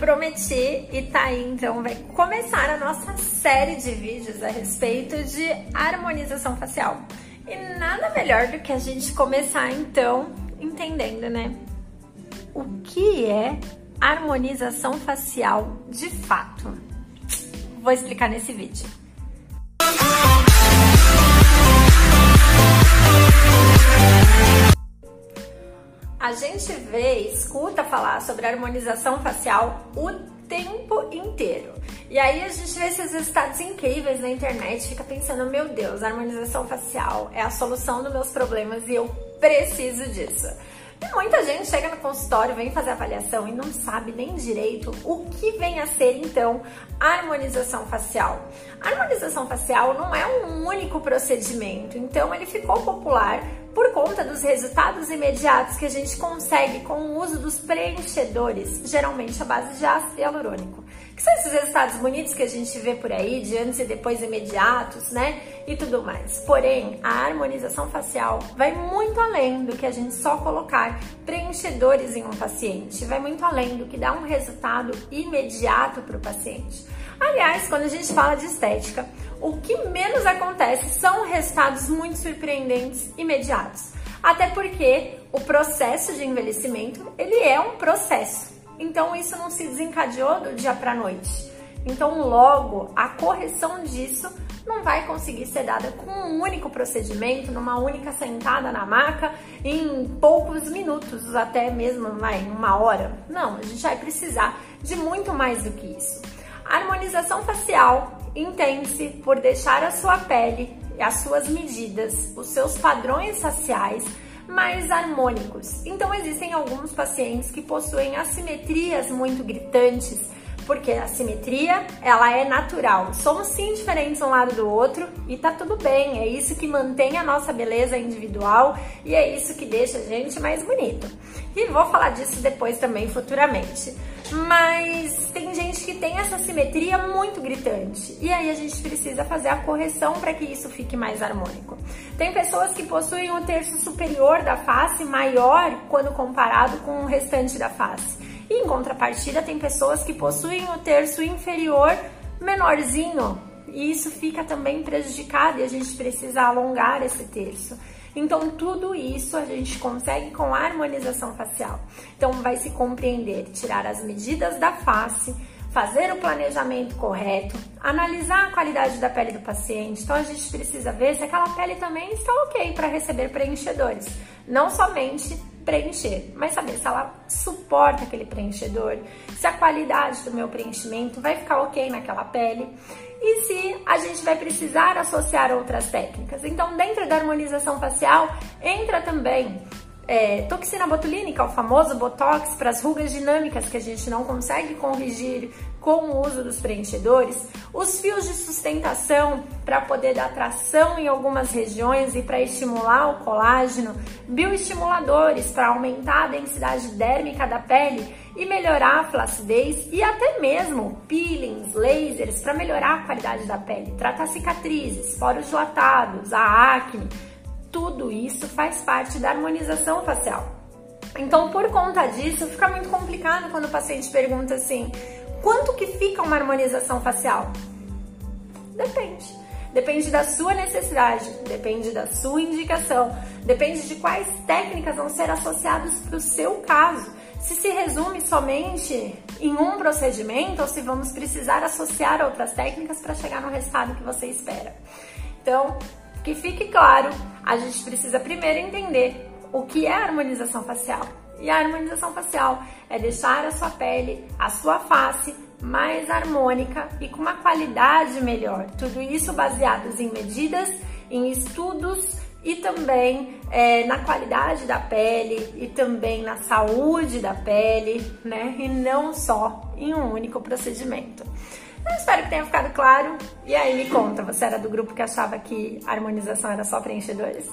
prometi e tá aí, então vai começar a nossa série de vídeos a respeito de harmonização facial. E nada melhor do que a gente começar então entendendo, né? O que é harmonização facial de fato? Vou explicar nesse vídeo. A gente vê, escuta falar sobre harmonização facial o tempo inteiro. E aí a gente vê esses resultados incríveis na internet, fica pensando, meu Deus, a harmonização facial é a solução dos meus problemas e eu preciso disso. E muita gente chega no consultório, vem fazer avaliação e não sabe nem direito o que vem a ser então harmonização facial. A harmonização facial não é um único procedimento, então ele ficou popular por conta dos resultados imediatos que a gente consegue com o uso dos preenchedores, geralmente à base de ácido hialurônico. Que são esses resultados bonitos que a gente vê por aí, de antes e depois imediatos, né? E tudo mais. Porém, a harmonização facial vai muito além do que a gente só colocar preenchedores em um paciente. Vai muito além do que dá um resultado imediato para o paciente. Aliás, quando a gente fala de estética, o que menos acontece são resultados muito surpreendentes imediatos. Até porque o processo de envelhecimento, ele é um processo. Então isso não se desencadeou do dia para noite. Então logo a correção disso não vai conseguir ser dada com um único procedimento, numa única sentada na maca, em poucos minutos, até mesmo vai, uma hora. Não, a gente vai precisar de muito mais do que isso. A harmonização facial entende-se por deixar a sua pele, as suas medidas, os seus padrões faciais mais harmônicos. Então existem alguns pacientes que possuem assimetrias muito gritantes, porque a simetria ela é natural. Somos sim diferentes um lado do outro e tá tudo bem. É isso que mantém a nossa beleza individual e é isso que deixa a gente mais bonito. E vou falar disso depois também futuramente. Mas tem gente que tem essa simetria muito gritante e aí a gente precisa fazer a correção para que isso fique mais harmônico. Tem pessoas que possuem o terço superior da face maior quando comparado com o restante da face. E em contrapartida, tem pessoas que possuem o terço inferior menorzinho e isso fica também prejudicado e a gente precisa alongar esse terço. Então, tudo isso a gente consegue com a harmonização facial. Então, vai se compreender, tirar as medidas da face, fazer o planejamento correto, analisar a qualidade da pele do paciente. Então, a gente precisa ver se aquela pele também está ok para receber preenchedores. Não somente preencher, mas saber se ela suporta aquele preenchedor, se a qualidade do meu preenchimento vai ficar ok naquela pele e se a gente vai precisar associar outras técnicas. Então, dentro da harmonização facial, entra também é, toxina botulínica, o famoso botox para as rugas dinâmicas que a gente não consegue corrigir com o uso dos preenchedores, os fios de sustentação para poder dar tração em algumas regiões e para estimular o colágeno, bioestimuladores para aumentar a densidade dérmica da pele e melhorar a flacidez e até mesmo peelings, lasers para melhorar a qualidade da pele, tratar cicatrizes, poros dilatados, a acne, tudo isso faz parte da harmonização facial. Então, por conta disso, fica muito complicado quando o paciente pergunta assim: quanto que fica uma harmonização facial? Depende. Depende da sua necessidade, depende da sua indicação, depende de quais técnicas vão ser associadas para o seu caso. Se se resume somente em um procedimento ou se vamos precisar associar outras técnicas para chegar no resultado que você espera. Então, que fique claro, a gente precisa primeiro entender o que é harmonização facial. E a harmonização facial é deixar a sua pele, a sua face mais harmônica e com uma qualidade melhor. Tudo isso baseados em medidas, em estudos e também é, na qualidade da pele e também na saúde da pele, né? E não só em um único procedimento. Eu espero que tenha ficado claro. E aí, me conta, você era do grupo que achava que a harmonização era só preenchedores?